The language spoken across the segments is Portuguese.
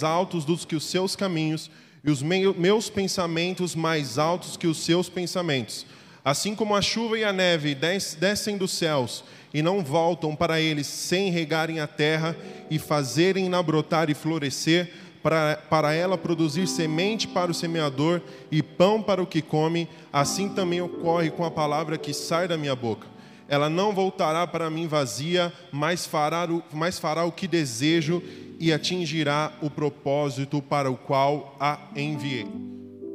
mais altos do que os seus caminhos, e os meus pensamentos mais altos que os seus pensamentos. Assim como a chuva e a neve descem dos céus e não voltam para eles sem regarem a terra e fazerem-na brotar e florescer, para, para ela produzir semente para o semeador e pão para o que come, assim também ocorre com a palavra que sai da minha boca. Ela não voltará para mim vazia, mas fará, mas fará o que desejo e atingirá o propósito para o qual a enviei.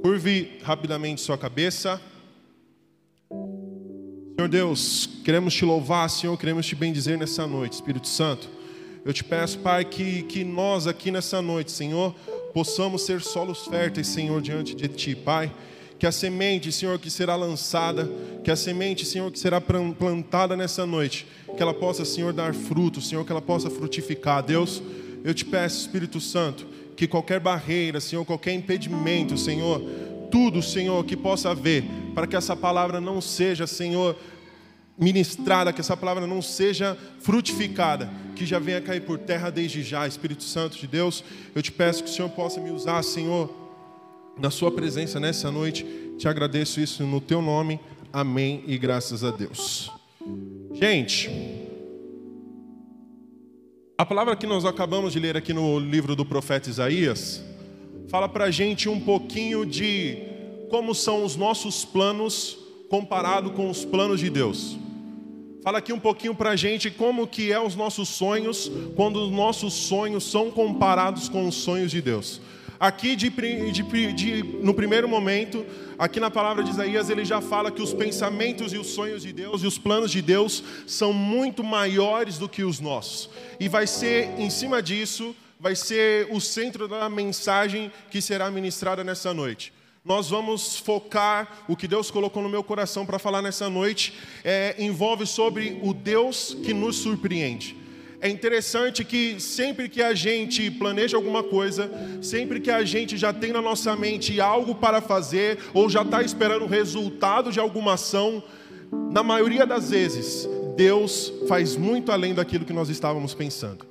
Curve rapidamente sua cabeça. Senhor Deus, queremos te louvar, Senhor, queremos te bendizer nessa noite, Espírito Santo. Eu te peço, Pai, que, que nós aqui nessa noite, Senhor, possamos ser solos férteis, Senhor, diante de Ti, Pai. Que a semente, Senhor, que será lançada, que a semente, Senhor, que será plantada nessa noite, que ela possa, Senhor, dar fruto, Senhor, que ela possa frutificar. Deus, eu te peço, Espírito Santo, que qualquer barreira, Senhor, qualquer impedimento, Senhor, tudo, Senhor, que possa haver, para que essa palavra não seja, Senhor, ministrada, que essa palavra não seja frutificada, que já venha cair por terra desde já, Espírito Santo de Deus. Eu te peço que o Senhor possa me usar, Senhor, na Sua presença nessa noite. Te agradeço isso no Teu nome. Amém e graças a Deus. Gente, a palavra que nós acabamos de ler aqui no livro do profeta Isaías fala para a gente um pouquinho de como são os nossos planos comparado com os planos de Deus. Fala aqui um pouquinho para a gente como que é os nossos sonhos quando os nossos sonhos são comparados com os sonhos de Deus. Aqui, de, de, de, no primeiro momento, aqui na palavra de Isaías, ele já fala que os pensamentos e os sonhos de Deus e os planos de Deus são muito maiores do que os nossos. E vai ser em cima disso, vai ser o centro da mensagem que será ministrada nessa noite nós vamos focar o que Deus colocou no meu coração para falar nessa noite, é, envolve sobre o Deus que nos surpreende. É interessante que sempre que a gente planeja alguma coisa, sempre que a gente já tem na nossa mente algo para fazer, ou já está esperando o resultado de alguma ação, na maioria das vezes, Deus faz muito além daquilo que nós estávamos pensando.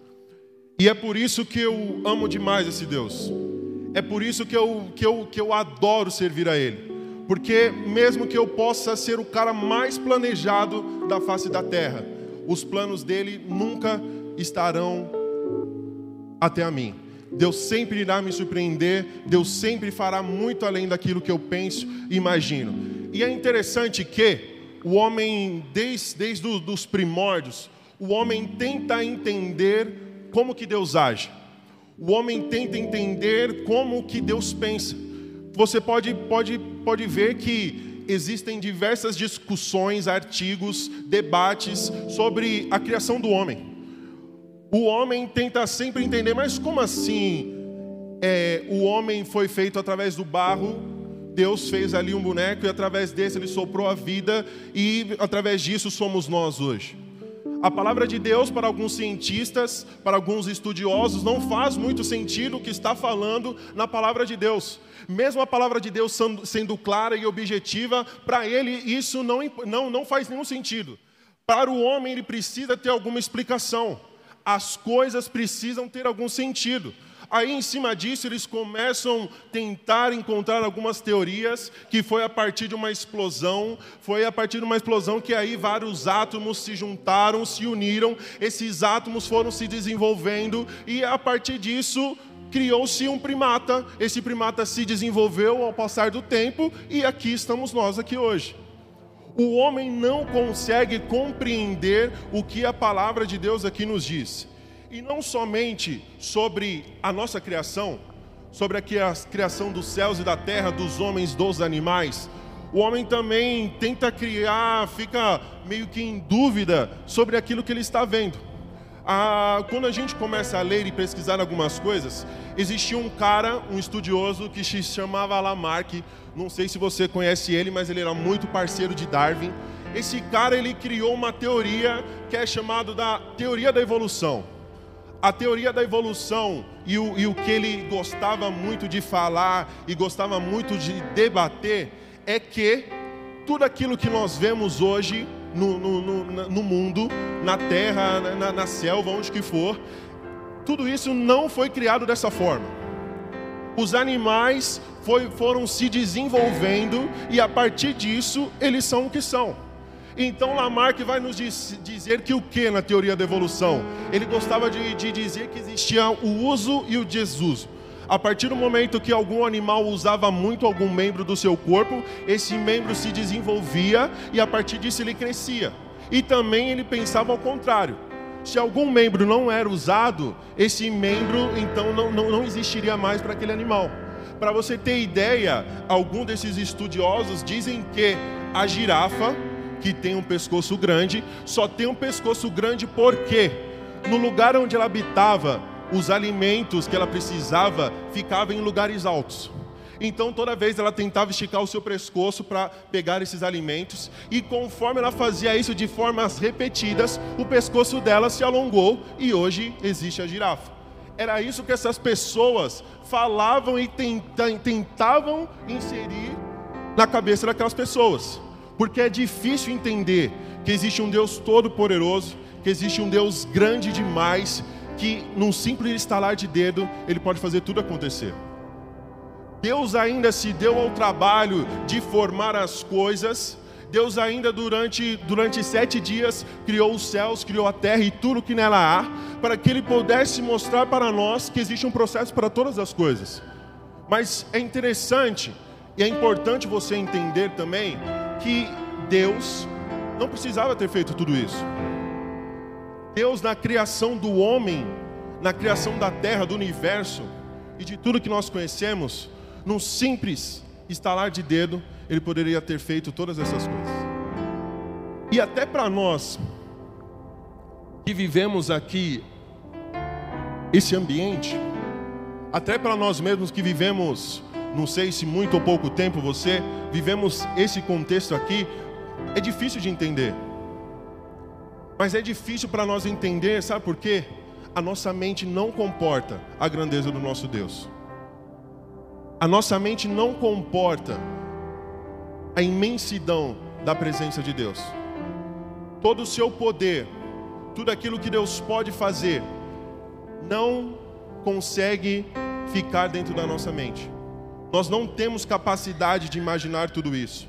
E é por isso que eu amo demais esse Deus. É por isso que eu, que eu, que eu adoro servir a Ele. Porque mesmo que eu possa ser o cara mais planejado da face da terra, os planos dele nunca estarão até a mim. Deus sempre irá me surpreender, Deus sempre fará muito além daquilo que eu penso e imagino. E é interessante que o homem, desde, desde os primórdios, o homem tenta entender como que Deus age. O homem tenta entender como que Deus pensa. Você pode, pode, pode ver que existem diversas discussões, artigos, debates sobre a criação do homem. O homem tenta sempre entender, mas como assim é, o homem foi feito através do barro? Deus fez ali um boneco e através desse ele soprou a vida e através disso somos nós hoje. A palavra de Deus, para alguns cientistas, para alguns estudiosos, não faz muito sentido o que está falando na palavra de Deus. Mesmo a palavra de Deus sendo clara e objetiva, para ele isso não, não, não faz nenhum sentido. Para o homem, ele precisa ter alguma explicação as coisas precisam ter algum sentido. Aí, em cima disso, eles começam a tentar encontrar algumas teorias, que foi a partir de uma explosão, foi a partir de uma explosão que aí vários átomos se juntaram, se uniram, esses átomos foram se desenvolvendo, e a partir disso criou-se um primata, esse primata se desenvolveu ao passar do tempo, e aqui estamos nós aqui hoje o homem não consegue compreender o que a palavra de Deus aqui nos diz. E não somente sobre a nossa criação, sobre a criação dos céus e da terra, dos homens, dos animais. O homem também tenta criar, fica meio que em dúvida sobre aquilo que ele está vendo. Ah, quando a gente começa a ler e pesquisar algumas coisas, existia um cara, um estudioso, que se chamava Lamarck, não sei se você conhece ele, mas ele era muito parceiro de Darwin. Esse cara ele criou uma teoria que é chamada da teoria da evolução. A teoria da evolução e o, e o que ele gostava muito de falar e gostava muito de debater é que tudo aquilo que nós vemos hoje no, no, no, no mundo, na terra, na, na selva, onde que for, tudo isso não foi criado dessa forma os animais foi, foram se desenvolvendo e a partir disso eles são o que são. Então Lamarck vai nos diz, dizer que o que na teoria da evolução? Ele gostava de, de dizer que existia o uso e o desuso. A partir do momento que algum animal usava muito algum membro do seu corpo, esse membro se desenvolvia e a partir disso ele crescia. E também ele pensava ao contrário. Se algum membro não era usado, esse membro então não, não, não existiria mais para aquele animal. Para você ter ideia, alguns desses estudiosos dizem que a girafa, que tem um pescoço grande, só tem um pescoço grande porque no lugar onde ela habitava, os alimentos que ela precisava ficavam em lugares altos. Então, toda vez ela tentava esticar o seu pescoço para pegar esses alimentos, e conforme ela fazia isso de formas repetidas, o pescoço dela se alongou e hoje existe a girafa. Era isso que essas pessoas falavam e tentavam inserir na cabeça daquelas pessoas, porque é difícil entender que existe um Deus todo-poderoso, que existe um Deus grande demais, que num simples estalar de dedo ele pode fazer tudo acontecer. Deus ainda se deu ao trabalho de formar as coisas. Deus ainda durante, durante sete dias criou os céus, criou a terra e tudo que nela há, para que Ele pudesse mostrar para nós que existe um processo para todas as coisas. Mas é interessante e é importante você entender também que Deus não precisava ter feito tudo isso. Deus, na criação do homem, na criação da terra, do universo e de tudo que nós conhecemos, num simples estalar de dedo, ele poderia ter feito todas essas coisas. E até para nós que vivemos aqui esse ambiente, até para nós mesmos que vivemos, não sei se muito ou pouco tempo você, vivemos esse contexto aqui, é difícil de entender. Mas é difícil para nós entender, sabe por quê? A nossa mente não comporta a grandeza do nosso Deus. A nossa mente não comporta a imensidão da presença de Deus. Todo o seu poder, tudo aquilo que Deus pode fazer, não consegue ficar dentro da nossa mente. Nós não temos capacidade de imaginar tudo isso.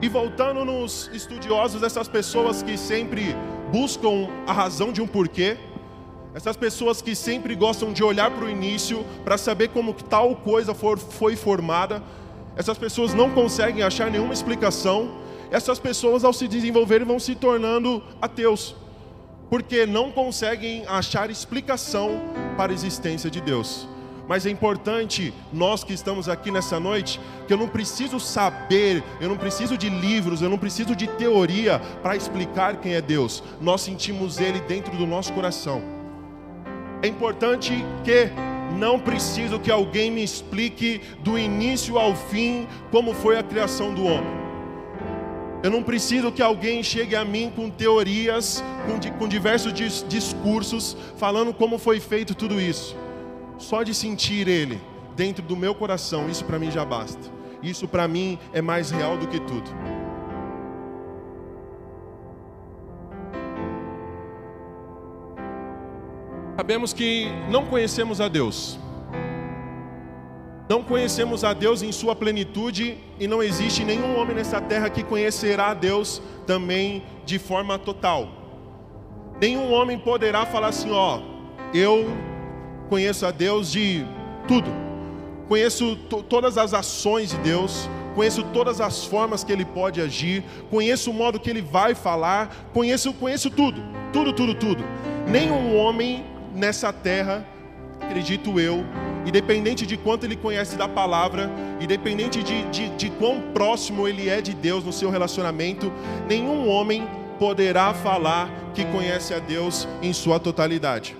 E voltando nos estudiosos, essas pessoas que sempre buscam a razão de um porquê, essas pessoas que sempre gostam de olhar para o início para saber como tal coisa for, foi formada, essas pessoas não conseguem achar nenhuma explicação. Essas pessoas, ao se desenvolverem, vão se tornando ateus, porque não conseguem achar explicação para a existência de Deus. Mas é importante, nós que estamos aqui nessa noite, que eu não preciso saber, eu não preciso de livros, eu não preciso de teoria para explicar quem é Deus. Nós sentimos Ele dentro do nosso coração. É importante que não preciso que alguém me explique do início ao fim como foi a criação do homem. Eu não preciso que alguém chegue a mim com teorias, com, com diversos discursos, falando como foi feito tudo isso só de sentir Ele dentro do meu coração, isso para mim já basta. Isso para mim é mais real do que tudo. Sabemos que não conhecemos a Deus. Não conhecemos a Deus em sua plenitude e não existe nenhum homem nessa terra que conhecerá a Deus também de forma total. Nenhum homem poderá falar assim, ó, eu conheço a Deus de tudo. Conheço todas as ações de Deus, conheço todas as formas que ele pode agir, conheço o modo que ele vai falar, conheço, conheço tudo, tudo, tudo, tudo. Nenhum homem nessa terra, acredito eu, independente de quanto ele conhece da palavra, independente de, de, de quão próximo ele é de Deus no seu relacionamento, nenhum homem poderá falar que conhece a Deus em sua totalidade.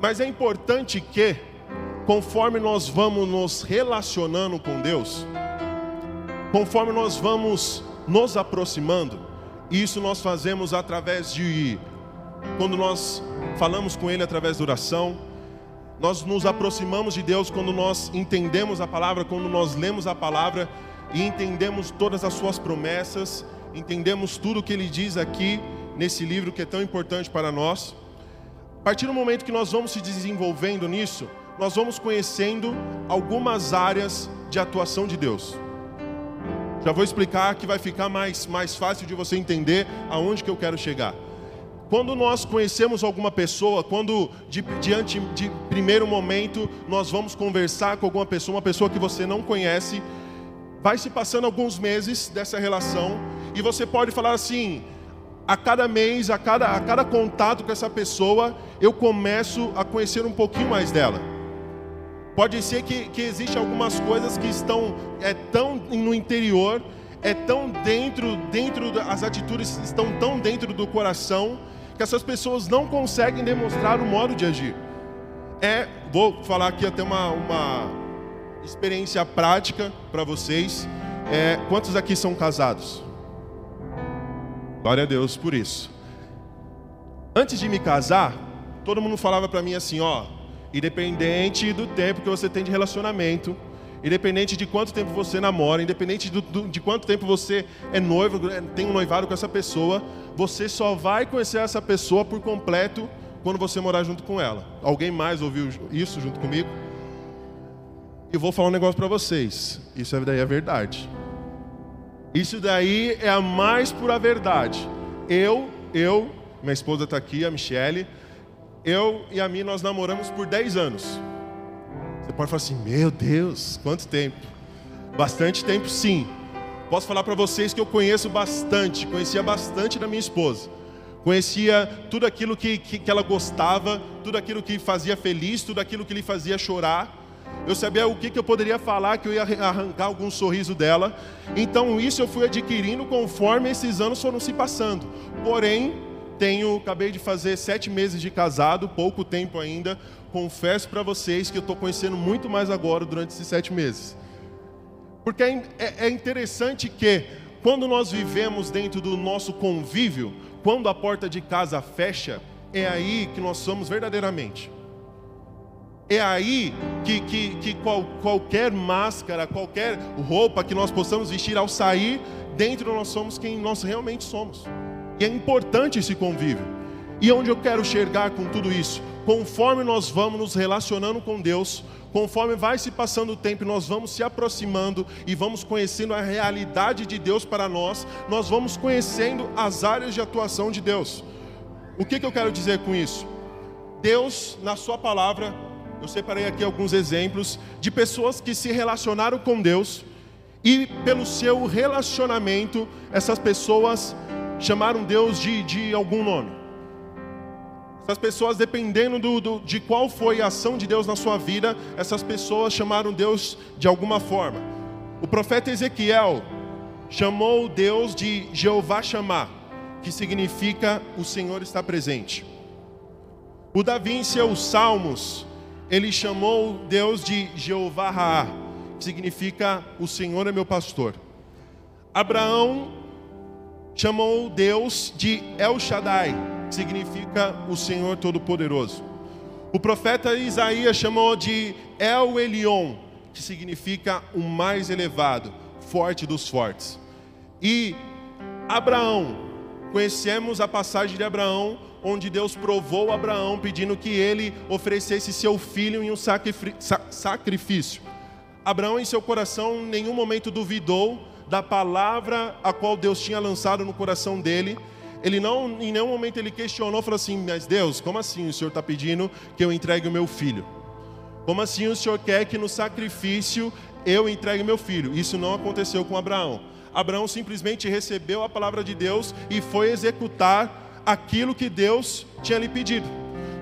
Mas é importante que, conforme nós vamos nos relacionando com Deus, conforme nós vamos nos aproximando, isso nós fazemos através de, quando nós falamos com Ele através da oração, nós nos aproximamos de Deus quando nós entendemos a palavra, quando nós lemos a palavra e entendemos todas as Suas promessas, entendemos tudo o que Ele diz aqui nesse livro que é tão importante para nós. A partir do momento que nós vamos se desenvolvendo nisso, nós vamos conhecendo algumas áreas de atuação de Deus. Já vou explicar que vai ficar mais, mais fácil de você entender aonde que eu quero chegar. Quando nós conhecemos alguma pessoa, quando de, diante de primeiro momento nós vamos conversar com alguma pessoa, uma pessoa que você não conhece, vai se passando alguns meses dessa relação e você pode falar assim: a cada mês, a cada, a cada contato com essa pessoa, eu começo a conhecer um pouquinho mais dela. Pode ser que, que existem algumas coisas que estão é, tão no interior, é tão dentro, dentro as atitudes estão tão dentro do coração que essas pessoas não conseguem demonstrar o modo de agir. É, vou falar aqui até uma, uma experiência prática para vocês. É, quantos aqui são casados? Glória a Deus por isso. Antes de me casar, todo mundo falava para mim assim, ó, independente do tempo que você tem de relacionamento, independente de quanto tempo você namora, independente do, do, de quanto tempo você é noivo, tem um noivado com essa pessoa, você só vai conhecer essa pessoa por completo quando você morar junto com ela. Alguém mais ouviu isso junto comigo? E vou falar um negócio para vocês. Isso daí é verdade. Isso daí é a mais pura verdade. Eu, eu, minha esposa está aqui, a Michele, eu e a mim nós namoramos por 10 anos. Você pode falar assim, meu Deus, quanto tempo? Bastante tempo, sim. Posso falar para vocês que eu conheço bastante, conhecia bastante da minha esposa. Conhecia tudo aquilo que, que, que ela gostava, tudo aquilo que fazia feliz, tudo aquilo que lhe fazia chorar. Eu sabia o que, que eu poderia falar, que eu ia arrancar algum sorriso dela. Então, isso eu fui adquirindo conforme esses anos foram se passando. Porém, tenho, acabei de fazer sete meses de casado, pouco tempo ainda confesso para vocês que eu estou conhecendo muito mais agora durante esses sete meses. Porque é, é, é interessante que, quando nós vivemos dentro do nosso convívio, quando a porta de casa fecha, é aí que nós somos verdadeiramente. É aí que, que, que qual, qualquer máscara, qualquer roupa que nós possamos vestir ao sair, dentro nós somos quem nós realmente somos. E é importante esse convívio. E onde eu quero chegar com tudo isso? conforme nós vamos nos relacionando com Deus, conforme vai se passando o tempo, nós vamos se aproximando e vamos conhecendo a realidade de Deus para nós, nós vamos conhecendo as áreas de atuação de Deus. O que, que eu quero dizer com isso? Deus, na Sua palavra, eu separei aqui alguns exemplos de pessoas que se relacionaram com Deus e, pelo seu relacionamento, essas pessoas chamaram Deus de, de algum nome. Essas pessoas, dependendo do, do, de qual foi a ação de Deus na sua vida, essas pessoas chamaram Deus de alguma forma. O profeta Ezequiel chamou Deus de Jeová chamar, que significa o Senhor está presente. O Davi, em seus salmos, ele chamou Deus de Jeová Raá, que significa o Senhor é meu pastor. Abraão chamou Deus de El Shaddai, significa o Senhor Todo-Poderoso. O profeta Isaías chamou de El Elion, que significa o mais elevado, forte dos fortes. E Abraão, conhecemos a passagem de Abraão, onde Deus provou Abraão pedindo que ele oferecesse seu filho em um sacrifício. Abraão, em seu coração, em nenhum momento duvidou da palavra a qual Deus tinha lançado no coração dele ele não, em nenhum momento ele questionou, falou assim: Mas Deus, como assim o Senhor está pedindo que eu entregue o meu filho? Como assim o Senhor quer que no sacrifício eu entregue meu filho? Isso não aconteceu com Abraão. Abraão simplesmente recebeu a palavra de Deus e foi executar aquilo que Deus tinha lhe pedido.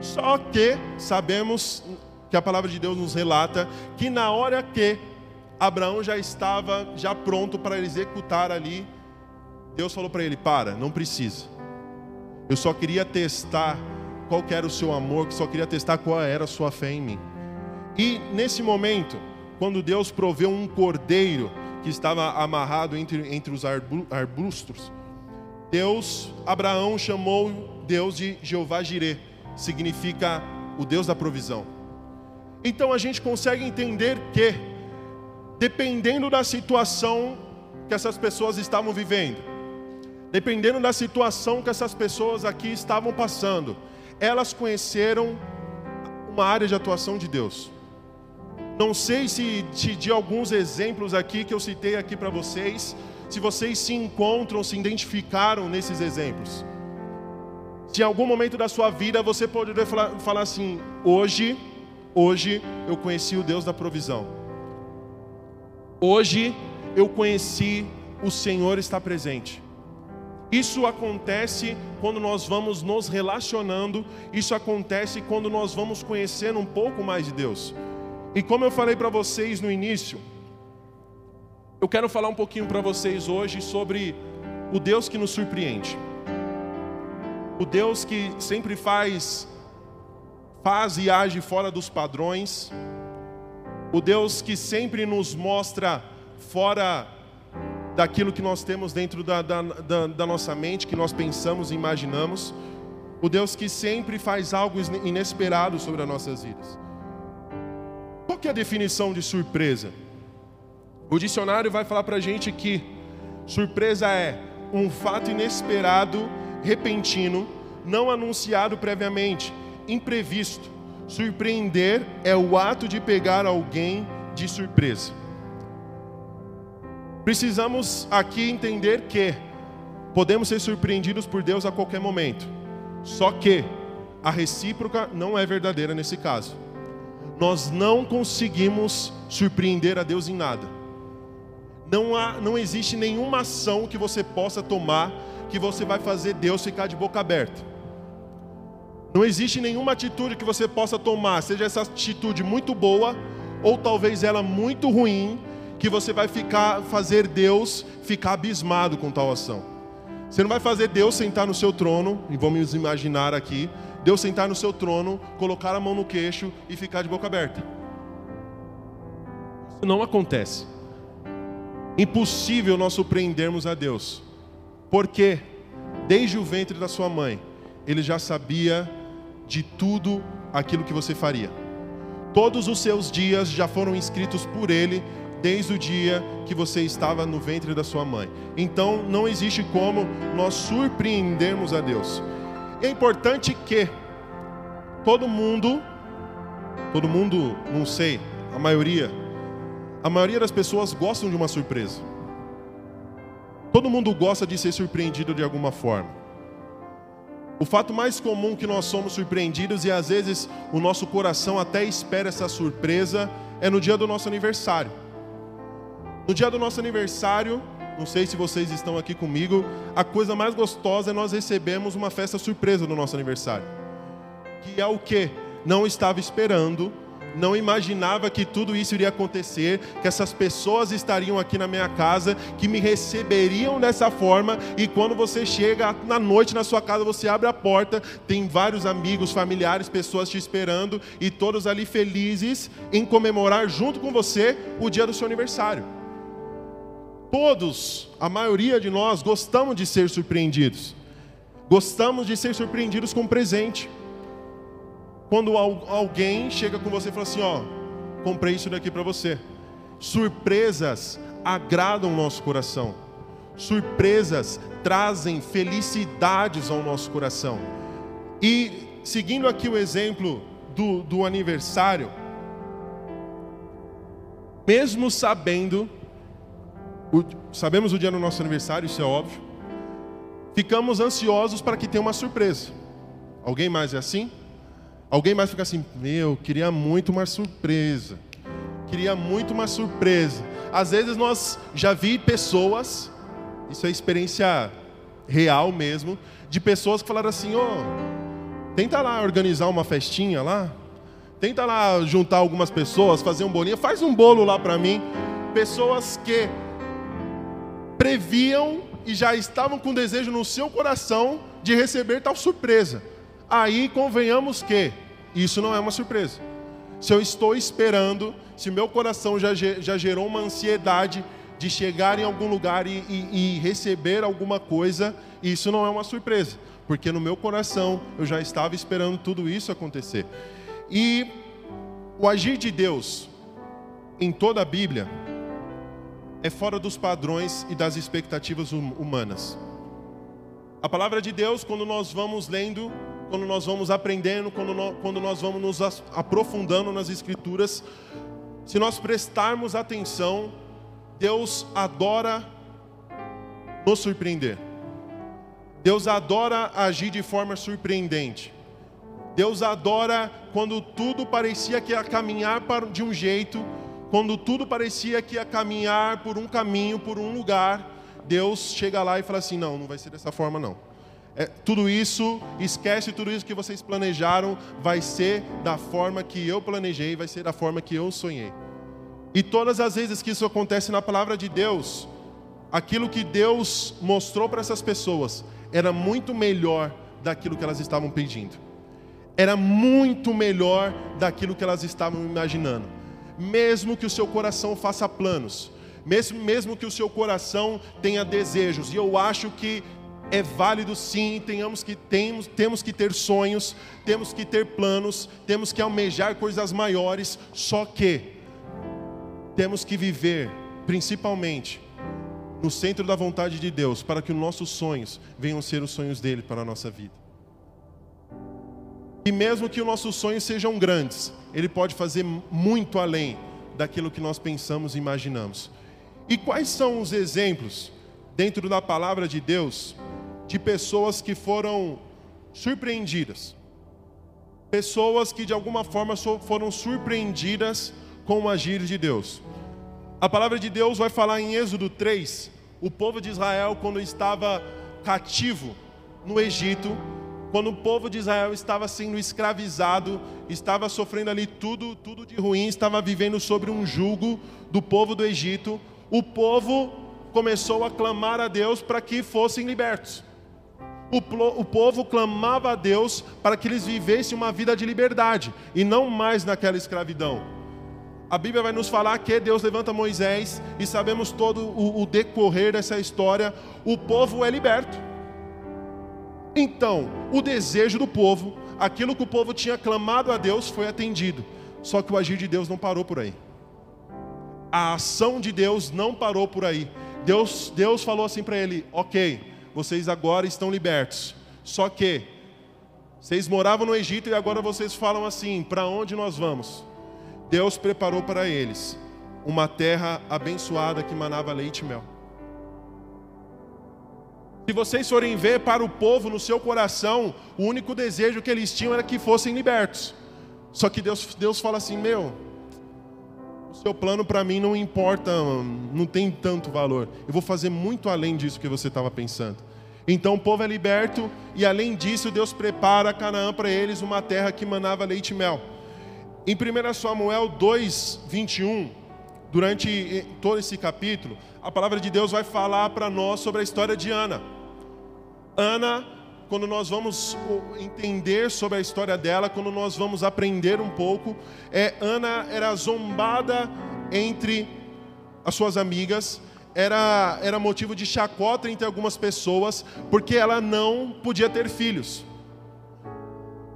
Só que sabemos que a palavra de Deus nos relata que na hora que Abraão já estava já pronto para executar ali Deus falou para ele: Para, não precisa. Eu só queria testar qual era o seu amor, só queria testar qual era a sua fé em mim. E nesse momento, quando Deus proveu um cordeiro que estava amarrado entre, entre os arbustos, Deus, Abraão chamou Deus de Jeová Jireh, significa o Deus da provisão. Então a gente consegue entender que, dependendo da situação que essas pessoas estavam vivendo, dependendo da situação que essas pessoas aqui estavam passando, elas conheceram uma área de atuação de Deus. Não sei se de, de alguns exemplos aqui que eu citei aqui para vocês, se vocês se encontram, se identificaram nesses exemplos. Se em algum momento da sua vida você poderia falar, falar assim: hoje, hoje eu conheci o Deus da provisão. Hoje eu conheci o Senhor está presente. Isso acontece quando nós vamos nos relacionando, isso acontece quando nós vamos conhecendo um pouco mais de Deus. E como eu falei para vocês no início, eu quero falar um pouquinho para vocês hoje sobre o Deus que nos surpreende. O Deus que sempre faz faz e age fora dos padrões. O Deus que sempre nos mostra fora daquilo que nós temos dentro da, da, da, da nossa mente, que nós pensamos e imaginamos. O Deus que sempre faz algo inesperado sobre as nossas vidas. Qual que é a definição de surpresa? O dicionário vai falar para a gente que surpresa é um fato inesperado, repentino, não anunciado previamente, imprevisto. Surpreender é o ato de pegar alguém de surpresa. Precisamos aqui entender que podemos ser surpreendidos por Deus a qualquer momento. Só que a recíproca não é verdadeira nesse caso. Nós não conseguimos surpreender a Deus em nada. Não, há, não existe nenhuma ação que você possa tomar que você vai fazer Deus ficar de boca aberta. Não existe nenhuma atitude que você possa tomar, seja essa atitude muito boa ou talvez ela muito ruim, que você vai ficar fazer Deus ficar abismado com tal ação. Você não vai fazer Deus sentar no seu trono, e vamos imaginar aqui, Deus sentar no seu trono, colocar a mão no queixo e ficar de boca aberta. Isso não acontece. Impossível nós surpreendermos a Deus. Porque desde o ventre da sua mãe, ele já sabia de tudo aquilo que você faria. Todos os seus dias já foram escritos por ele desde o dia que você estava no ventre da sua mãe. Então não existe como nós surpreendermos a Deus. É importante que todo mundo, todo mundo, não sei, a maioria, a maioria das pessoas gostam de uma surpresa. Todo mundo gosta de ser surpreendido de alguma forma. O fato mais comum que nós somos surpreendidos e às vezes o nosso coração até espera essa surpresa é no dia do nosso aniversário. No dia do nosso aniversário, não sei se vocês estão aqui comigo, a coisa mais gostosa é nós recebemos uma festa surpresa no nosso aniversário. Que é o que? Não estava esperando, não imaginava que tudo isso iria acontecer, que essas pessoas estariam aqui na minha casa, que me receberiam dessa forma, e quando você chega na noite na sua casa, você abre a porta, tem vários amigos, familiares, pessoas te esperando, e todos ali felizes em comemorar junto com você o dia do seu aniversário. Todos, a maioria de nós, gostamos de ser surpreendidos. Gostamos de ser surpreendidos com um presente. Quando alguém chega com você e fala assim: Ó, comprei isso daqui para você. Surpresas agradam o nosso coração. Surpresas trazem felicidades ao nosso coração. E seguindo aqui o exemplo do, do aniversário, mesmo sabendo o, sabemos o dia do nosso aniversário, isso é óbvio. Ficamos ansiosos para que tenha uma surpresa. Alguém mais é assim? Alguém mais fica assim, meu, queria muito uma surpresa. Queria muito uma surpresa. Às vezes nós já vi pessoas, isso é experiência real mesmo, de pessoas que falaram assim, ó, oh, tenta lá organizar uma festinha lá, tenta lá juntar algumas pessoas, fazer um bolinho, faz um bolo lá para mim. Pessoas que previam e já estavam com desejo no seu coração de receber tal surpresa. Aí convenhamos que isso não é uma surpresa. Se eu estou esperando, se meu coração já, já gerou uma ansiedade de chegar em algum lugar e, e, e receber alguma coisa, isso não é uma surpresa, porque no meu coração eu já estava esperando tudo isso acontecer. E o agir de Deus em toda a Bíblia é fora dos padrões e das expectativas hum, humanas. A palavra de Deus, quando nós vamos lendo, quando nós vamos aprendendo, quando nós, quando nós vamos nos aprofundando nas Escrituras, se nós prestarmos atenção, Deus adora nos surpreender. Deus adora agir de forma surpreendente. Deus adora quando tudo parecia que ia caminhar de um jeito, quando tudo parecia que ia caminhar por um caminho, por um lugar, Deus chega lá e fala assim: não, não vai ser dessa forma não. É, tudo isso, esquece tudo isso que vocês planejaram, vai ser da forma que eu planejei, vai ser da forma que eu sonhei. E todas as vezes que isso acontece na palavra de Deus, aquilo que Deus mostrou para essas pessoas era muito melhor daquilo que elas estavam pedindo. Era muito melhor daquilo que elas estavam imaginando. Mesmo que o seu coração faça planos, mesmo, mesmo que o seu coração tenha desejos, e eu acho que é válido sim, tenhamos que, temos, temos que ter sonhos, temos que ter planos, temos que almejar coisas maiores, só que temos que viver, principalmente, no centro da vontade de Deus, para que os nossos sonhos venham ser os sonhos dele para a nossa vida. E mesmo que os nossos sonhos sejam grandes, ele pode fazer muito além daquilo que nós pensamos e imaginamos. E quais são os exemplos dentro da palavra de Deus de pessoas que foram surpreendidas? Pessoas que de alguma forma foram surpreendidas com o agir de Deus. A palavra de Deus vai falar em Êxodo 3, o povo de Israel, quando estava cativo no Egito, quando o povo de Israel estava sendo escravizado, estava sofrendo ali tudo, tudo de ruim, estava vivendo sobre um jugo do povo do Egito, o povo começou a clamar a Deus para que fossem libertos. O, o, povo clamava a Deus para que eles vivessem uma vida de liberdade e não mais naquela escravidão. A Bíblia vai nos falar que Deus levanta Moisés e sabemos todo o, o decorrer dessa história. O povo é liberto. Então, o desejo do povo, aquilo que o povo tinha clamado a Deus, foi atendido. Só que o agir de Deus não parou por aí. A ação de Deus não parou por aí. Deus, Deus falou assim para ele: Ok, vocês agora estão libertos. Só que vocês moravam no Egito e agora vocês falam assim: Para onde nós vamos? Deus preparou para eles uma terra abençoada que manava leite e mel. Se vocês forem ver para o povo no seu coração, o único desejo que eles tinham era que fossem libertos. Só que Deus, Deus fala assim: Meu, o seu plano para mim não importa, não tem tanto valor. Eu vou fazer muito além disso que você estava pensando. Então o povo é liberto e além disso Deus prepara Canaã para eles uma terra que manava leite e mel. Em 1 Samuel 2, 21, durante todo esse capítulo, a palavra de Deus vai falar para nós sobre a história de Ana. Ana, quando nós vamos entender sobre a história dela, quando nós vamos aprender um pouco, é Ana era zombada entre as suas amigas, era, era motivo de chacota entre algumas pessoas, porque ela não podia ter filhos.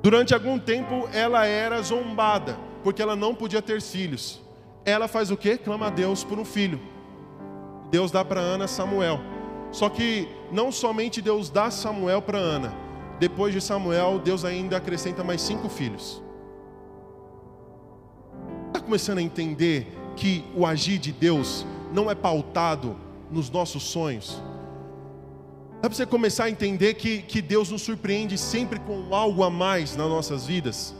Durante algum tempo ela era zombada, porque ela não podia ter filhos. Ela faz o que? Clama a Deus por um filho. Deus dá para Ana Samuel. Só que não somente Deus dá Samuel para Ana, depois de Samuel, Deus ainda acrescenta mais cinco filhos. Está começando a entender que o agir de Deus não é pautado nos nossos sonhos, Dá para você começar a entender que, que Deus nos surpreende sempre com algo a mais nas nossas vidas?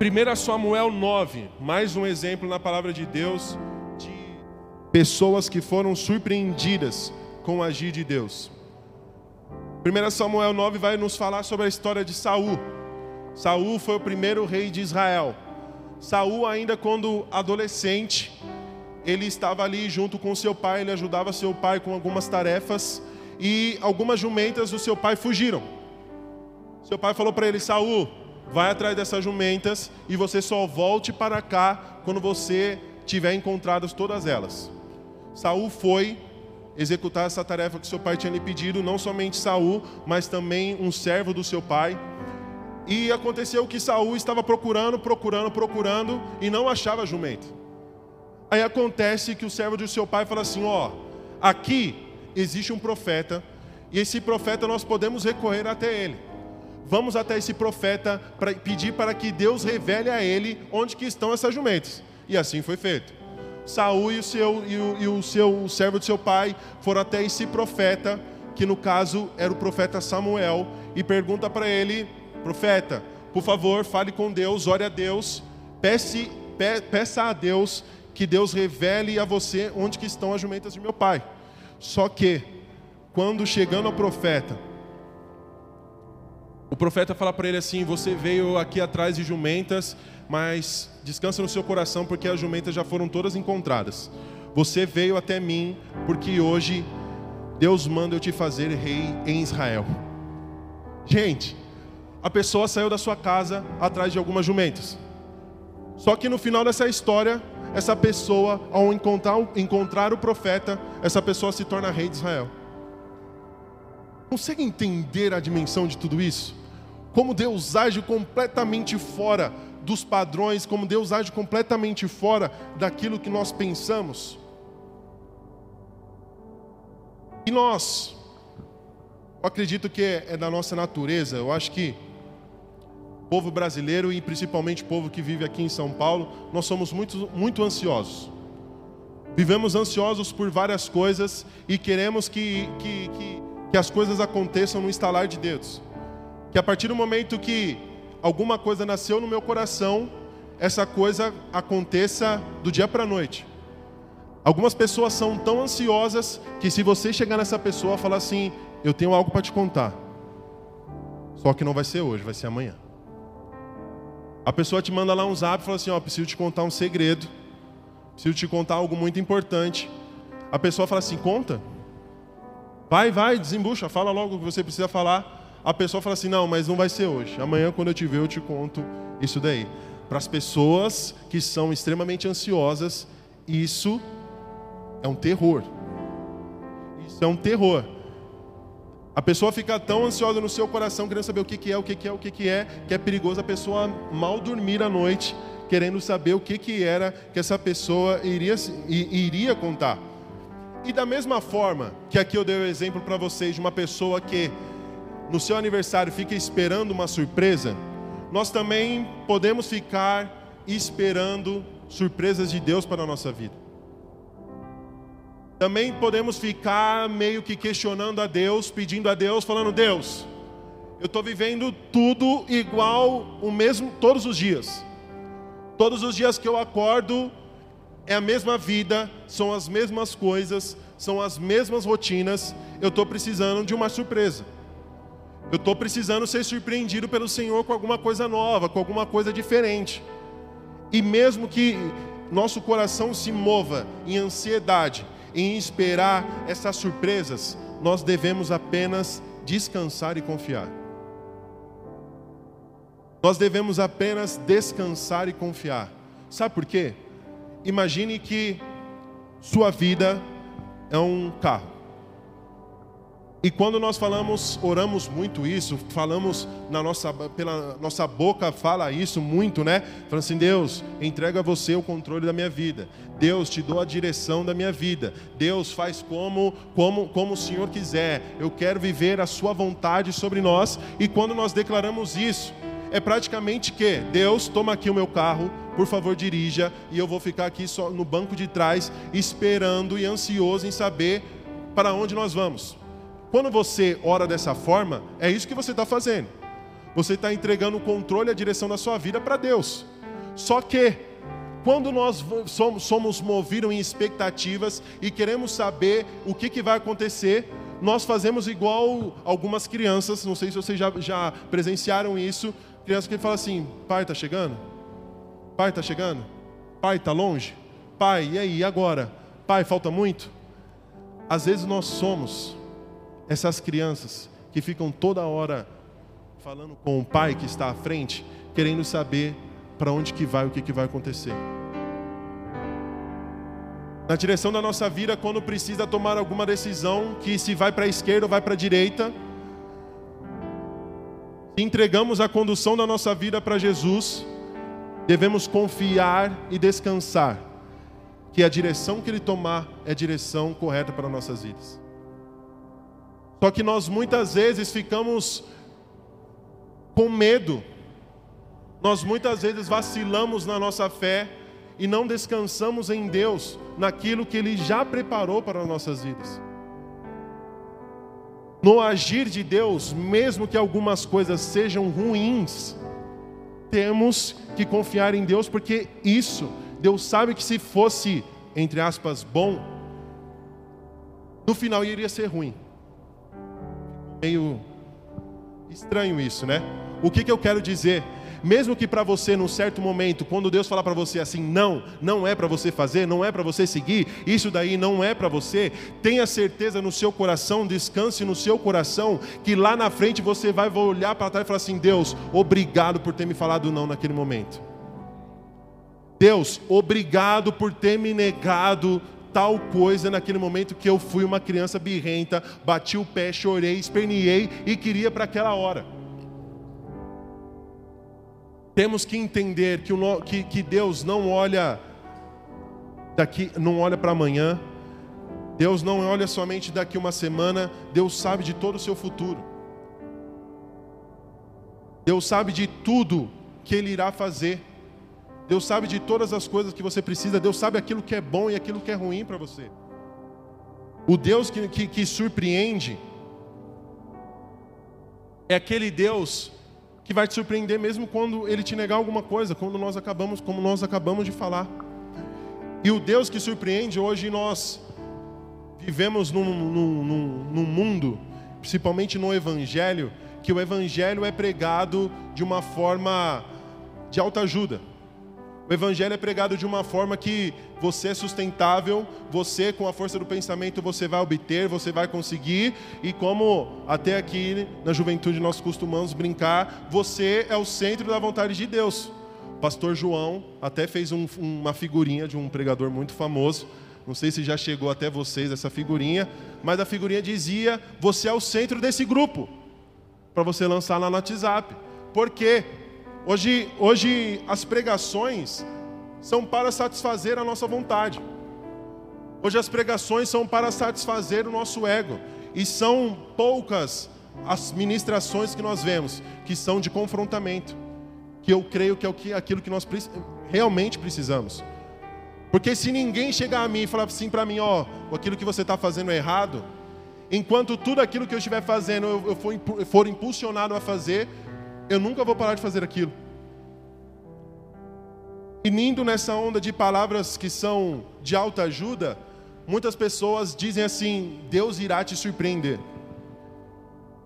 1 Samuel 9, mais um exemplo na palavra de Deus de pessoas que foram surpreendidas com o agir de Deus. 1 Samuel 9 vai nos falar sobre a história de Saul. Saul foi o primeiro rei de Israel. Saul, ainda quando adolescente, ele estava ali junto com seu pai, ele ajudava seu pai com algumas tarefas e algumas jumentas do seu pai fugiram. Seu pai falou para ele: Saul, vai atrás dessas jumentas e você só volte para cá quando você tiver encontradas todas elas. Saul foi executar essa tarefa que seu pai tinha lhe pedido, não somente Saul, mas também um servo do seu pai. E aconteceu que Saul estava procurando, procurando, procurando e não achava a jumenta. Aí acontece que o servo do seu pai fala assim: Ó, aqui existe um profeta, e esse profeta nós podemos recorrer até ele. vamos até esse profeta para pedir para que Deus revele a ele onde que estão essas jumentas. E assim foi feito. Saul e o seu e o, e o seu o servo de seu pai foram até esse profeta, que no caso era o profeta Samuel, e pergunta para ele, profeta, por favor, fale com Deus, ore a Deus, peça, peça a Deus que Deus revele a você onde que estão as jumentas de meu pai. Só que quando chegando ao profeta, o profeta fala para ele assim: Você veio aqui atrás de jumentas, mas descansa no seu coração, porque as jumentas já foram todas encontradas. Você veio até mim, porque hoje Deus manda eu te fazer rei em Israel. Gente, a pessoa saiu da sua casa atrás de algumas jumentas. Só que no final dessa história, essa pessoa, ao encontrar, encontrar o profeta, essa pessoa se torna rei de Israel. Consegue entender a dimensão de tudo isso? Como Deus age completamente fora dos padrões, como Deus age completamente fora daquilo que nós pensamos. E nós, eu acredito que é da nossa natureza, eu acho que povo brasileiro e principalmente povo que vive aqui em São Paulo, nós somos muito, muito ansiosos. Vivemos ansiosos por várias coisas e queremos que, que, que que as coisas aconteçam no estalar de dedos. Que a partir do momento que alguma coisa nasceu no meu coração, essa coisa aconteça do dia para a noite. Algumas pessoas são tão ansiosas que se você chegar nessa pessoa e falar assim, eu tenho algo para te contar. Só que não vai ser hoje, vai ser amanhã. A pessoa te manda lá um zap e fala assim, ó, oh, preciso te contar um segredo. Preciso te contar algo muito importante. A pessoa fala assim, conta. Vai, vai, desembucha, fala logo o que você precisa falar. A pessoa fala assim: não, mas não vai ser hoje. Amanhã, quando eu te ver, eu te conto isso daí. Para as pessoas que são extremamente ansiosas, isso é um terror. Isso é um terror. A pessoa fica tão ansiosa no seu coração, querendo saber o que, que é, o que, que é, o que, que é, que é perigoso a pessoa mal dormir à noite, querendo saber o que, que era que essa pessoa iria, iria contar. E da mesma forma que aqui eu dei o exemplo para vocês de uma pessoa que no seu aniversário fica esperando uma surpresa, nós também podemos ficar esperando surpresas de Deus para a nossa vida. Também podemos ficar meio que questionando a Deus, pedindo a Deus, falando: Deus, eu estou vivendo tudo igual o mesmo todos os dias. Todos os dias que eu acordo, é a mesma vida, são as mesmas coisas, são as mesmas rotinas. Eu estou precisando de uma surpresa. Eu estou precisando ser surpreendido pelo Senhor com alguma coisa nova, com alguma coisa diferente. E mesmo que nosso coração se mova em ansiedade, em esperar essas surpresas, nós devemos apenas descansar e confiar. Nós devemos apenas descansar e confiar. Sabe por quê? Imagine que sua vida é um carro. E quando nós falamos, oramos muito isso, falamos na nossa, pela nossa boca fala isso muito, né? Falando assim, Deus, entrega a você o controle da minha vida. Deus, te dou a direção da minha vida. Deus, faz como, como, como o Senhor quiser. Eu quero viver a sua vontade sobre nós. E quando nós declaramos isso, é praticamente que Deus toma aqui o meu carro, por favor dirija, e eu vou ficar aqui só no banco de trás, esperando e ansioso em saber para onde nós vamos. Quando você ora dessa forma, é isso que você está fazendo. Você está entregando o controle e a direção da sua vida para Deus. Só que, quando nós somos, somos movidos em expectativas e queremos saber o que, que vai acontecer, nós fazemos igual algumas crianças, não sei se vocês já, já presenciaram isso, Criança que fala assim: pai, está chegando? Pai, está chegando? Pai, está longe? Pai, e aí, e agora? Pai, falta muito? Às vezes nós somos essas crianças que ficam toda hora falando com o pai que está à frente, querendo saber para onde que vai, o que, que vai acontecer. Na direção da nossa vida, quando precisa tomar alguma decisão, que se vai para a esquerda ou vai para a direita, entregamos a condução da nossa vida para Jesus, devemos confiar e descansar que a direção que Ele tomar é a direção correta para nossas vidas. Só que nós muitas vezes ficamos com medo. Nós muitas vezes vacilamos na nossa fé e não descansamos em Deus, naquilo que Ele já preparou para as nossas vidas. No agir de Deus, mesmo que algumas coisas sejam ruins, temos que confiar em Deus, porque isso, Deus sabe que se fosse, entre aspas, bom, no final iria ser ruim. Meio estranho isso, né? O que, que eu quero dizer? Mesmo que para você, num certo momento, quando Deus falar para você assim, não, não é para você fazer, não é para você seguir, isso daí não é para você, tenha certeza no seu coração, descanse no seu coração, que lá na frente você vai olhar para trás e falar assim: Deus, obrigado por ter me falado não naquele momento. Deus, obrigado por ter me negado tal coisa naquele momento que eu fui uma criança birrenta, bati o pé, chorei, esperneei e queria para aquela hora. Temos que entender que, o, que, que Deus não olha daqui, não olha para amanhã. Deus não olha somente daqui uma semana. Deus sabe de todo o seu futuro. Deus sabe de tudo que Ele irá fazer. Deus sabe de todas as coisas que você precisa. Deus sabe aquilo que é bom e aquilo que é ruim para você. O Deus que, que, que surpreende é aquele Deus que vai te surpreender mesmo quando ele te negar alguma coisa, quando nós acabamos, como nós acabamos de falar. E o Deus que surpreende, hoje nós vivemos num, num, num, num mundo, principalmente no Evangelho, que o Evangelho é pregado de uma forma de alta ajuda. O evangelho é pregado de uma forma que você é sustentável, você com a força do pensamento você vai obter, você vai conseguir, e como até aqui na juventude nós costumamos brincar, você é o centro da vontade de Deus. Pastor João até fez um, uma figurinha de um pregador muito famoso. Não sei se já chegou até vocês essa figurinha, mas a figurinha dizia: "Você é o centro desse grupo" para você lançar lá no WhatsApp. Por quê? Hoje, hoje as pregações são para satisfazer a nossa vontade. Hoje as pregações são para satisfazer o nosso ego. E são poucas as ministrações que nós vemos que são de confrontamento. Que eu creio que é o que, aquilo que nós realmente precisamos. Porque se ninguém chegar a mim e falar assim para mim, ó, aquilo que você está fazendo é errado, enquanto tudo aquilo que eu estiver fazendo eu for impulsionado a fazer, eu nunca vou parar de fazer aquilo. E indo nessa onda de palavras que são de alta ajuda, muitas pessoas dizem assim: Deus irá te surpreender.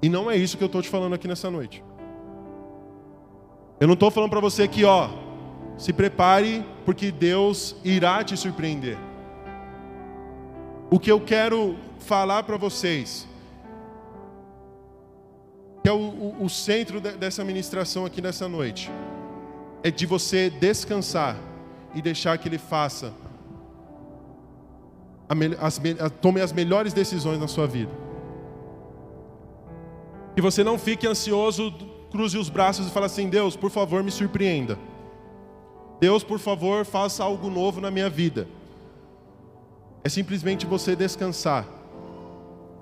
E não é isso que eu estou te falando aqui nessa noite. Eu não estou falando para você que, ó, se prepare, porque Deus irá te surpreender. O que eu quero falar para vocês que é o, o, o centro de, dessa ministração aqui nessa noite, é de você descansar e deixar que Ele faça, a, as, a, tome as melhores decisões na sua vida. Que você não fique ansioso, cruze os braços e fale assim: Deus, por favor, me surpreenda. Deus, por favor, faça algo novo na minha vida. É simplesmente você descansar,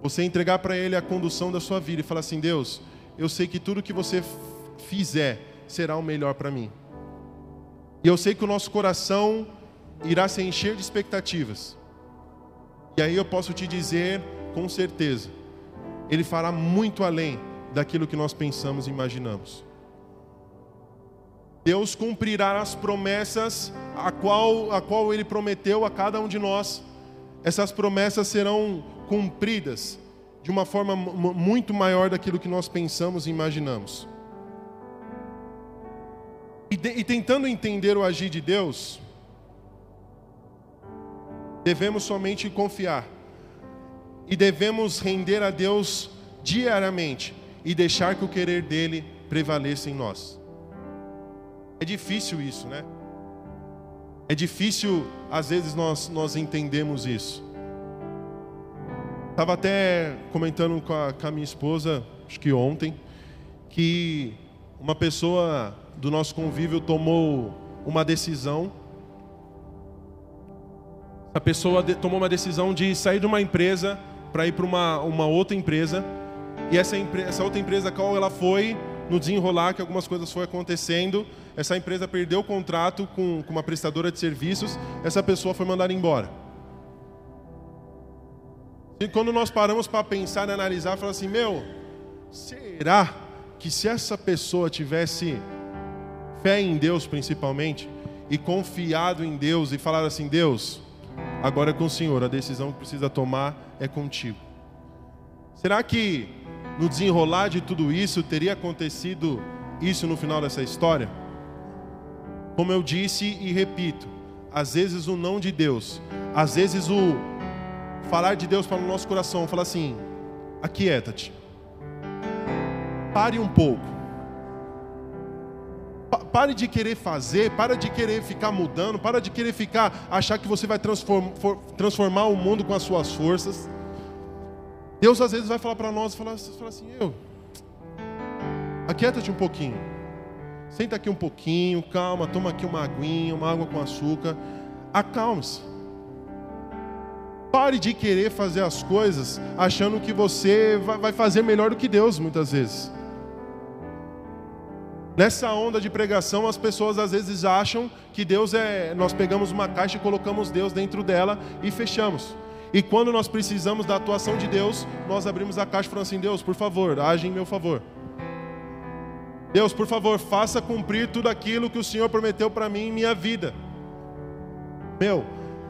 você entregar para Ele a condução da sua vida e falar assim: Deus, eu sei que tudo que você fizer será o melhor para mim. E eu sei que o nosso coração irá se encher de expectativas. E aí eu posso te dizer com certeza, Ele fará muito além daquilo que nós pensamos e imaginamos. Deus cumprirá as promessas a qual, a qual Ele prometeu a cada um de nós. Essas promessas serão cumpridas de uma forma muito maior daquilo que nós pensamos e imaginamos. E, de, e tentando entender o agir de Deus, devemos somente confiar e devemos render a Deus diariamente e deixar que o querer dele prevaleça em nós. É difícil isso, né? É difícil, às vezes, nós, nós entendemos isso. Estava até comentando com a, com a minha esposa, acho que ontem, que uma pessoa do nosso convívio tomou uma decisão. A pessoa de, tomou uma decisão de sair de uma empresa para ir para uma, uma outra empresa. E essa, essa outra empresa qual ela foi, no desenrolar que algumas coisas foram acontecendo, essa empresa perdeu o contrato com, com uma prestadora de serviços, essa pessoa foi mandada embora. E quando nós paramos para pensar e analisar, falar assim, meu, será que se essa pessoa tivesse fé em Deus principalmente, e confiado em Deus, e falar assim, Deus, agora é com o Senhor, a decisão que precisa tomar é contigo. Será que no desenrolar de tudo isso teria acontecido isso no final dessa história? Como eu disse e repito, às vezes o não de Deus, às vezes o falar de Deus para o nosso coração, falar assim: aquieta-te, pare um pouco, pare de querer fazer, para de querer ficar mudando, para de querer ficar achar que você vai transformar, transformar o mundo com as suas forças. Deus às vezes vai falar para nós, falar, falar assim, eu, aquieta-te um pouquinho, senta aqui um pouquinho, calma, toma aqui uma aguinha, uma água com açúcar, acalme-se. Pare de querer fazer as coisas achando que você vai fazer melhor do que Deus, muitas vezes. Nessa onda de pregação, as pessoas às vezes acham que Deus é. Nós pegamos uma caixa e colocamos Deus dentro dela e fechamos. E quando nós precisamos da atuação de Deus, nós abrimos a caixa e falamos assim: Deus, por favor, age em meu favor. Deus, por favor, faça cumprir tudo aquilo que o Senhor prometeu para mim em minha vida. Meu,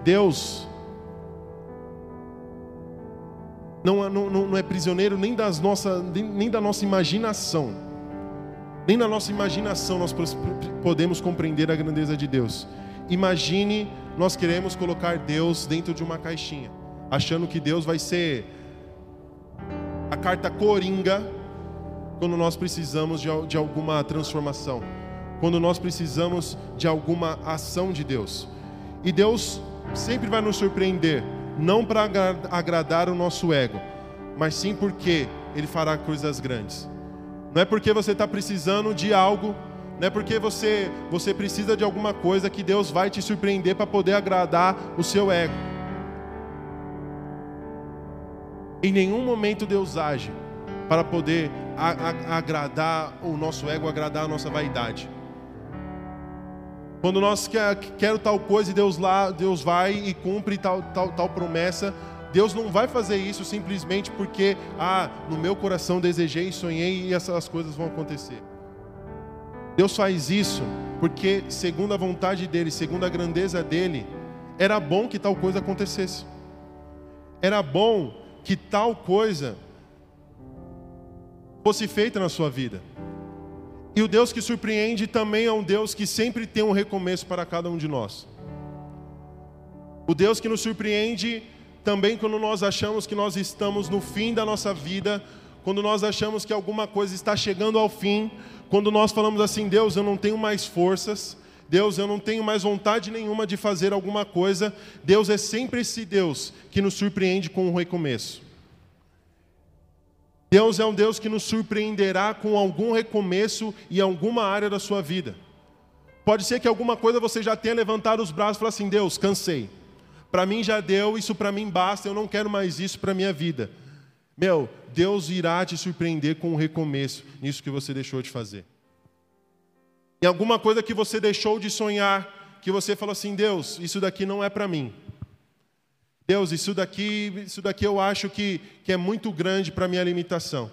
Deus não, não, não é prisioneiro nem, das nossa, nem da nossa imaginação. Nem na nossa imaginação nós podemos compreender a grandeza de Deus. Imagine, nós queremos colocar Deus dentro de uma caixinha achando que Deus vai ser a carta coringa quando nós precisamos de, de alguma transformação, quando nós precisamos de alguma ação de Deus. E Deus sempre vai nos surpreender, não para agradar o nosso ego, mas sim porque Ele fará coisas grandes. Não é porque você está precisando de algo, não é porque você, você precisa de alguma coisa que Deus vai te surpreender para poder agradar o seu ego. Em nenhum momento Deus age para poder agradar o nosso ego, agradar a nossa vaidade. Quando nós quer, quero tal coisa e Deus lá, Deus vai e cumpre tal, tal, tal promessa, Deus não vai fazer isso simplesmente porque, ah, no meu coração desejei, sonhei e essas coisas vão acontecer. Deus faz isso porque, segundo a vontade dEle, segundo a grandeza dEle, era bom que tal coisa acontecesse. Era bom que tal coisa fosse feita na sua vida. E o Deus que surpreende também é um Deus que sempre tem um recomeço para cada um de nós. O Deus que nos surpreende também quando nós achamos que nós estamos no fim da nossa vida, quando nós achamos que alguma coisa está chegando ao fim, quando nós falamos assim: Deus, eu não tenho mais forças, Deus, eu não tenho mais vontade nenhuma de fazer alguma coisa. Deus é sempre esse Deus que nos surpreende com um recomeço. Deus é um Deus que nos surpreenderá com algum recomeço em alguma área da sua vida. Pode ser que alguma coisa você já tenha levantado os braços e falado assim: Deus, cansei. Para mim já deu, isso para mim basta, eu não quero mais isso para minha vida. Meu, Deus irá te surpreender com um recomeço nisso que você deixou de fazer em alguma coisa que você deixou de sonhar, que você falou assim: Deus, isso daqui não é para mim. Deus, isso daqui, isso daqui eu acho que, que é muito grande para a minha limitação.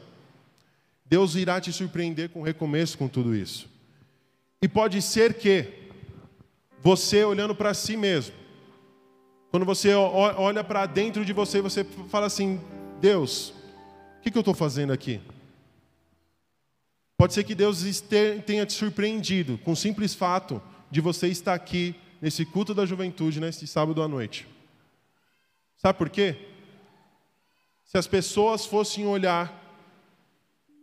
Deus irá te surpreender com recomeço com tudo isso. E pode ser que você olhando para si mesmo, quando você olha para dentro de você, você fala assim: Deus, o que, que eu estou fazendo aqui? Pode ser que Deus tenha te surpreendido com o simples fato de você estar aqui nesse culto da juventude, nesse sábado à noite. Sabe por quê? Se as pessoas fossem olhar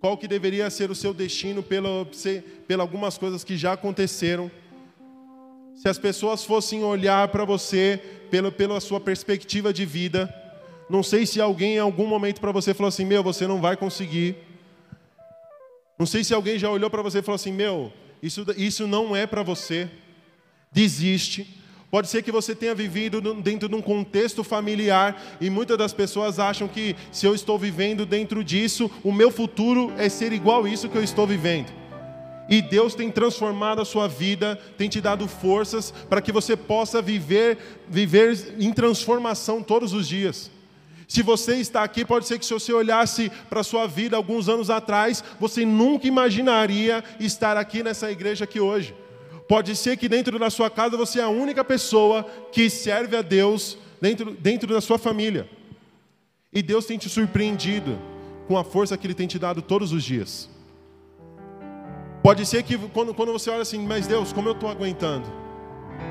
qual que deveria ser o seu destino pela, pela algumas coisas que já aconteceram, se as pessoas fossem olhar para você pela, pela sua perspectiva de vida, não sei se alguém em algum momento para você falou assim: meu, você não vai conseguir. Não sei se alguém já olhou para você e falou assim: Meu, isso, isso não é para você, desiste, Pode ser que você tenha vivido dentro de um contexto familiar e muitas das pessoas acham que se eu estou vivendo dentro disso, o meu futuro é ser igual isso que eu estou vivendo. E Deus tem transformado a sua vida, tem te dado forças para que você possa viver, viver em transformação todos os dias. Se você está aqui, pode ser que se você olhasse para a sua vida alguns anos atrás, você nunca imaginaria estar aqui nessa igreja aqui hoje. Pode ser que dentro da sua casa você é a única pessoa que serve a Deus dentro, dentro da sua família. E Deus tem te surpreendido com a força que Ele tem te dado todos os dias. Pode ser que quando, quando você olha assim, mas Deus, como eu estou aguentando?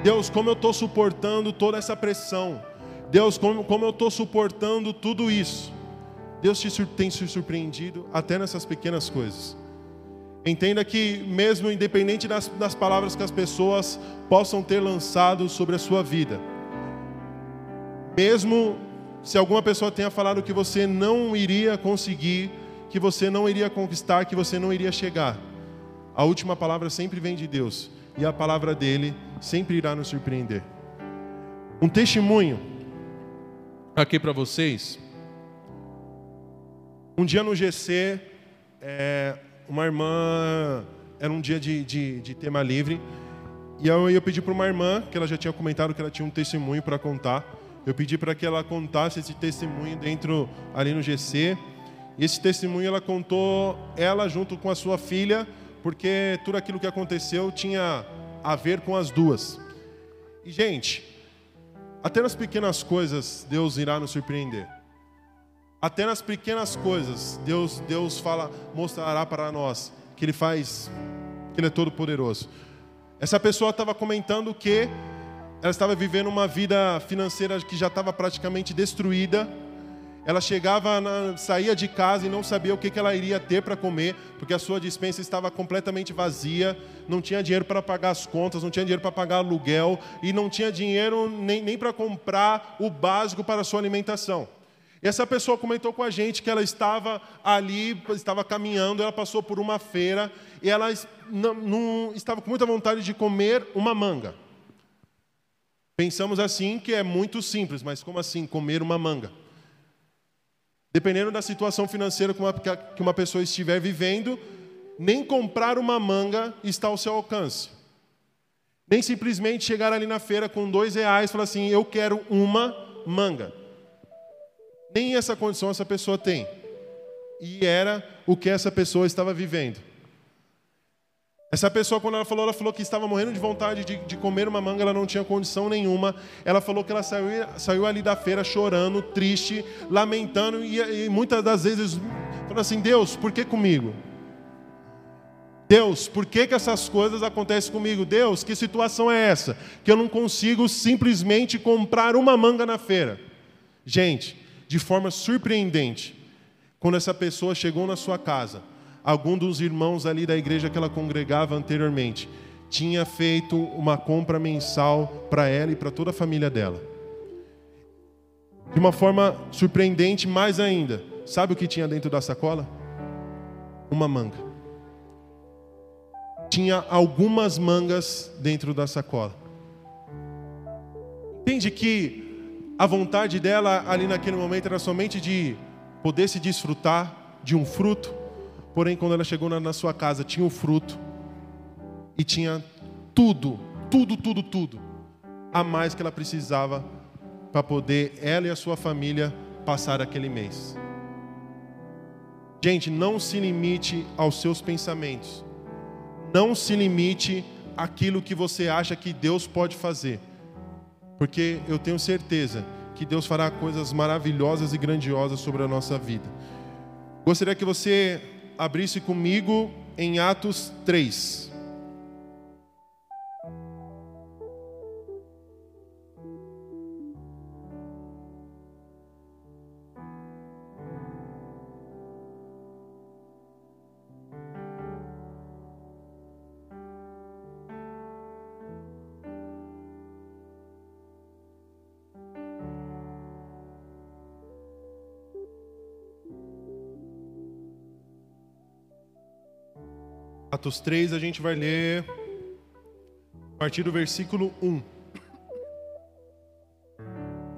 Deus, como eu estou suportando toda essa pressão? Deus, como, como eu estou suportando tudo isso? Deus te, tem se surpreendido até nessas pequenas coisas. Entenda que, mesmo independente das, das palavras que as pessoas possam ter lançado sobre a sua vida, mesmo se alguma pessoa tenha falado que você não iria conseguir, que você não iria conquistar, que você não iria chegar, a última palavra sempre vem de Deus e a palavra dele sempre irá nos surpreender. Um testemunho aqui para vocês. Um dia no GC, é, uma irmã, era um dia de, de, de tema livre, e eu, eu pedi para uma irmã, que ela já tinha comentado que ela tinha um testemunho para contar, eu pedi para que ela contasse esse testemunho dentro ali no GC, e esse testemunho ela contou, ela junto com a sua filha, porque tudo aquilo que aconteceu tinha a ver com as duas. E, gente, até nas pequenas coisas Deus irá nos surpreender. Até nas pequenas coisas Deus Deus fala, mostrará para nós que ele faz, que ele é todo poderoso. Essa pessoa estava comentando que ela estava vivendo uma vida financeira que já estava praticamente destruída ela chegava, na, saía de casa e não sabia o que, que ela iria ter para comer, porque a sua dispensa estava completamente vazia, não tinha dinheiro para pagar as contas, não tinha dinheiro para pagar aluguel e não tinha dinheiro nem, nem para comprar o básico para a sua alimentação. E essa pessoa comentou com a gente que ela estava ali, estava caminhando, ela passou por uma feira e ela não, não, estava com muita vontade de comer uma manga. Pensamos assim que é muito simples, mas como assim comer uma manga? Dependendo da situação financeira que uma, que uma pessoa estiver vivendo, nem comprar uma manga está ao seu alcance. Nem simplesmente chegar ali na feira com dois reais e falar assim, eu quero uma manga. Nem essa condição essa pessoa tem. E era o que essa pessoa estava vivendo. Essa pessoa, quando ela falou, ela falou que estava morrendo de vontade de, de, comer uma manga, ela não tinha condição nenhuma. Ela falou que ela saiu, saiu ali da feira chorando, triste, lamentando, e, e muitas das vezes falando assim: Deus, por que comigo? Deus, por que, que essas coisas acontecem comigo? Deus, que situação é essa? Que eu não consigo simplesmente comprar uma manga na feira. Gente, de forma surpreendente, quando essa pessoa chegou na sua casa, algum dos irmãos ali da igreja que ela congregava anteriormente tinha feito uma compra mensal para ela e para toda a família dela. De uma forma surpreendente, mais ainda, sabe o que tinha dentro da sacola? Uma manga. Tinha algumas mangas dentro da sacola. Entende que a vontade dela ali naquele momento era somente de poder se desfrutar de um fruto, Porém, quando ela chegou na, sua casa, tinha o fruto e tinha tudo, tudo, tudo, tudo a mais que ela precisava para poder ela e a sua família passar aquele mês. Gente, não se limite aos seus pensamentos. Não se limite àquilo que você acha que Deus pode fazer. Porque eu tenho certeza que Deus fará coisas maravilhosas e grandiosas sobre a nossa vida. Gostaria que você abrisse comigo em Atos 3. Atos 3, a gente vai ler a partir do versículo 1.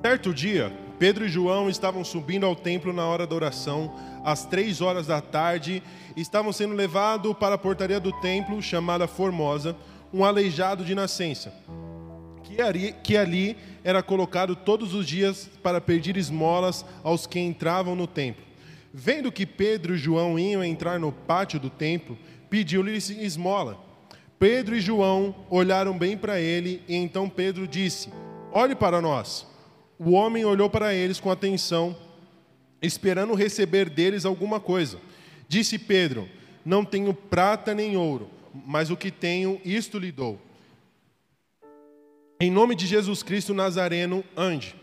Certo dia, Pedro e João estavam subindo ao templo na hora da oração, às três horas da tarde, e estavam sendo levados para a portaria do templo, chamada Formosa, um aleijado de nascença, que ali, que ali era colocado todos os dias para pedir esmolas aos que entravam no templo. Vendo que Pedro e João iam entrar no pátio do templo, pediu-lhes esmola. Pedro e João olharam bem para ele, e então Pedro disse: Olhe para nós. O homem olhou para eles com atenção, esperando receber deles alguma coisa. Disse Pedro: Não tenho prata nem ouro, mas o que tenho, isto lhe dou. Em nome de Jesus Cristo Nazareno, ande.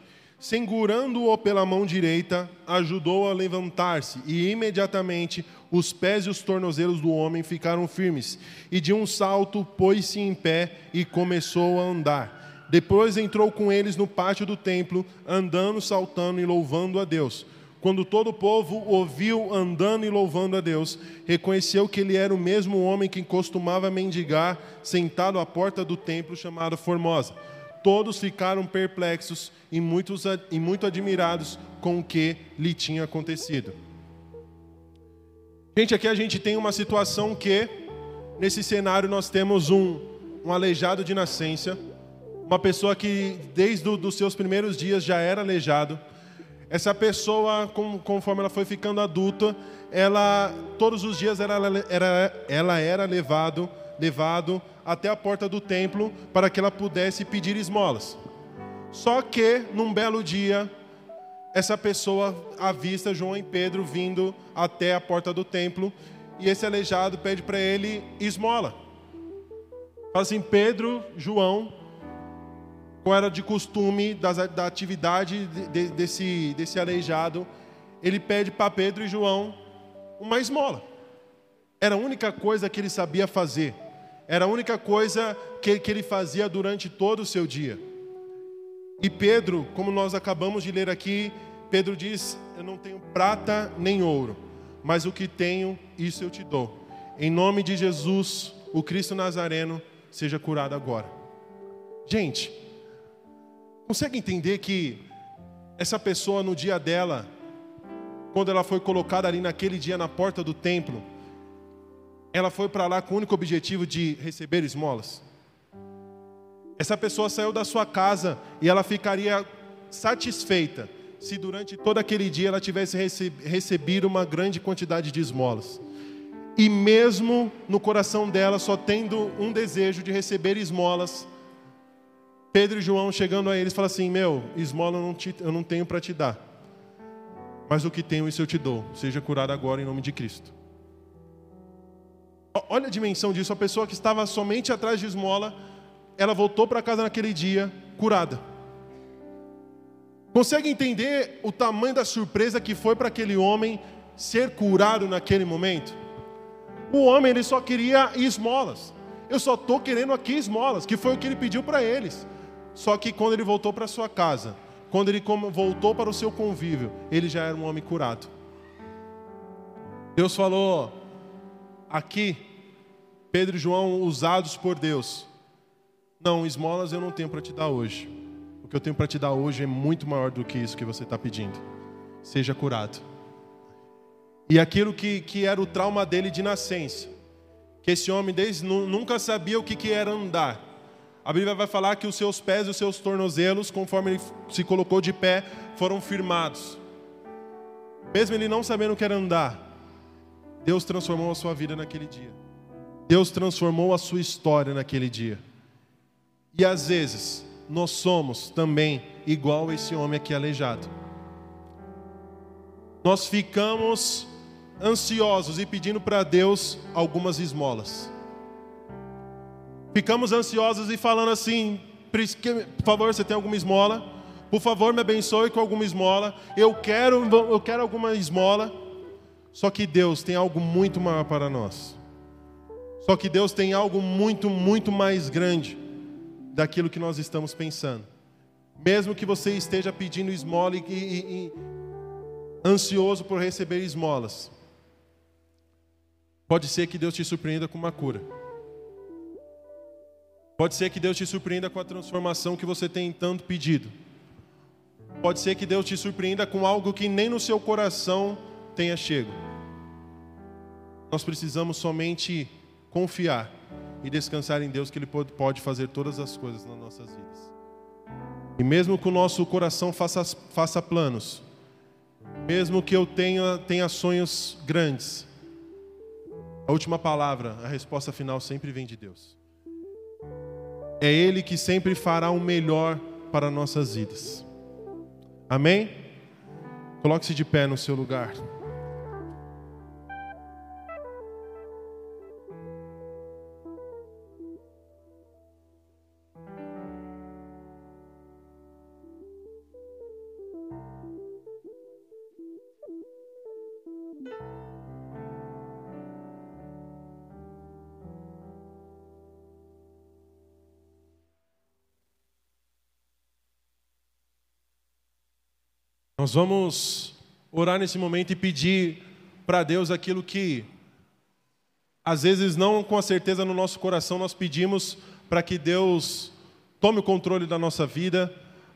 Segurando-o pela mão direita, ajudou a levantar-se, e imediatamente os pés e os tornozelos do homem ficaram firmes, e de um salto pôs-se em pé e começou a andar. Depois entrou com eles no pátio do templo, andando, saltando e louvando a Deus. Quando todo o povo ouviu andando e louvando a Deus, reconheceu que ele era o mesmo homem que costumava mendigar, sentado à porta do templo chamado Formosa. Todos ficaram perplexos e, muitos, e muito admirados com o que lhe tinha acontecido. Gente, aqui a gente tem uma situação que, nesse cenário, nós temos um, um aleijado de nascença uma pessoa que desde os seus primeiros dias já era aleijado. Essa pessoa, conforme ela foi ficando adulta, ela todos os dias era, era, ela era levado, levado até a porta do templo para que ela pudesse pedir esmolas. Só que num belo dia, essa pessoa avista João e Pedro vindo até a porta do templo e esse aleijado pede para ele esmola. Fala assim: Pedro, João, como era de costume das, da atividade de, desse, desse aleijado, ele pede para Pedro e João uma esmola. Era a única coisa que ele sabia fazer. Era a única coisa que, que ele fazia durante todo o seu dia. E Pedro, como nós acabamos de ler aqui, Pedro diz: Eu não tenho prata nem ouro, mas o que tenho, isso eu te dou. Em nome de Jesus, o Cristo Nazareno, seja curado agora. Gente, Consegue entender que essa pessoa no dia dela, quando ela foi colocada ali naquele dia na porta do templo, ela foi para lá com o único objetivo de receber esmolas? Essa pessoa saiu da sua casa e ela ficaria satisfeita se durante todo aquele dia ela tivesse recebido uma grande quantidade de esmolas. E mesmo no coração dela só tendo um desejo de receber esmolas, Pedro e João chegando a eles, falam assim: Meu, esmola eu não, te, eu não tenho para te dar, mas o que tenho, isso eu te dou. Seja curado agora em nome de Cristo. Olha a dimensão disso: a pessoa que estava somente atrás de esmola, ela voltou para casa naquele dia curada. Consegue entender o tamanho da surpresa que foi para aquele homem ser curado naquele momento? O homem ele só queria esmolas. Eu só estou querendo aqui esmolas, que foi o que ele pediu para eles. Só que quando ele voltou para sua casa, quando ele voltou para o seu convívio, ele já era um homem curado. Deus falou aqui, Pedro e João usados por Deus. Não, esmolas eu não tenho para te dar hoje. O que eu tenho para te dar hoje é muito maior do que isso que você está pedindo. Seja curado. E aquilo que, que era o trauma dele de nascença, que esse homem desde, nunca sabia o que, que era andar a Bíblia vai falar que os seus pés e os seus tornozelos, conforme ele se colocou de pé, foram firmados. Mesmo ele não sabendo o que era andar, Deus transformou a sua vida naquele dia. Deus transformou a sua história naquele dia. E às vezes, nós somos também igual esse homem aqui aleijado. Nós ficamos ansiosos e pedindo para Deus algumas esmolas. Ficamos ansiosos e falando assim: por favor, você tem alguma esmola? Por favor, me abençoe com alguma esmola. Eu quero, eu quero alguma esmola. Só que Deus tem algo muito maior para nós. Só que Deus tem algo muito, muito mais grande daquilo que nós estamos pensando. Mesmo que você esteja pedindo esmola e, e, e ansioso por receber esmolas, pode ser que Deus te surpreenda com uma cura. Pode ser que Deus te surpreenda com a transformação que você tem tanto pedido. Pode ser que Deus te surpreenda com algo que nem no seu coração tenha chego. Nós precisamos somente confiar e descansar em Deus que Ele pode fazer todas as coisas nas nossas vidas. E mesmo que o nosso coração faça, faça planos, mesmo que eu tenha, tenha sonhos grandes, a última palavra, a resposta final sempre vem de Deus. É Ele que sempre fará o melhor para nossas vidas. Amém? Coloque-se de pé no seu lugar. Nós vamos orar nesse momento e pedir para Deus aquilo que, às vezes, não com a certeza no nosso coração, nós pedimos para que Deus tome o controle da nossa vida,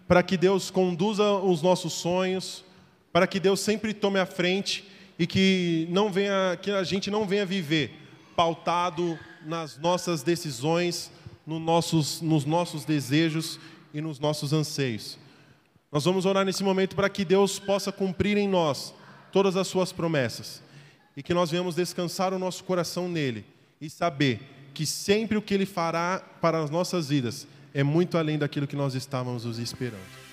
para que Deus conduza os nossos sonhos, para que Deus sempre tome a frente e que não venha, que a gente não venha viver pautado nas nossas decisões, nos nossos, nos nossos desejos e nos nossos anseios. Nós vamos orar nesse momento para que Deus possa cumprir em nós todas as suas promessas e que nós venhamos descansar o nosso coração nele e saber que sempre o que ele fará para as nossas vidas é muito além daquilo que nós estávamos esperando.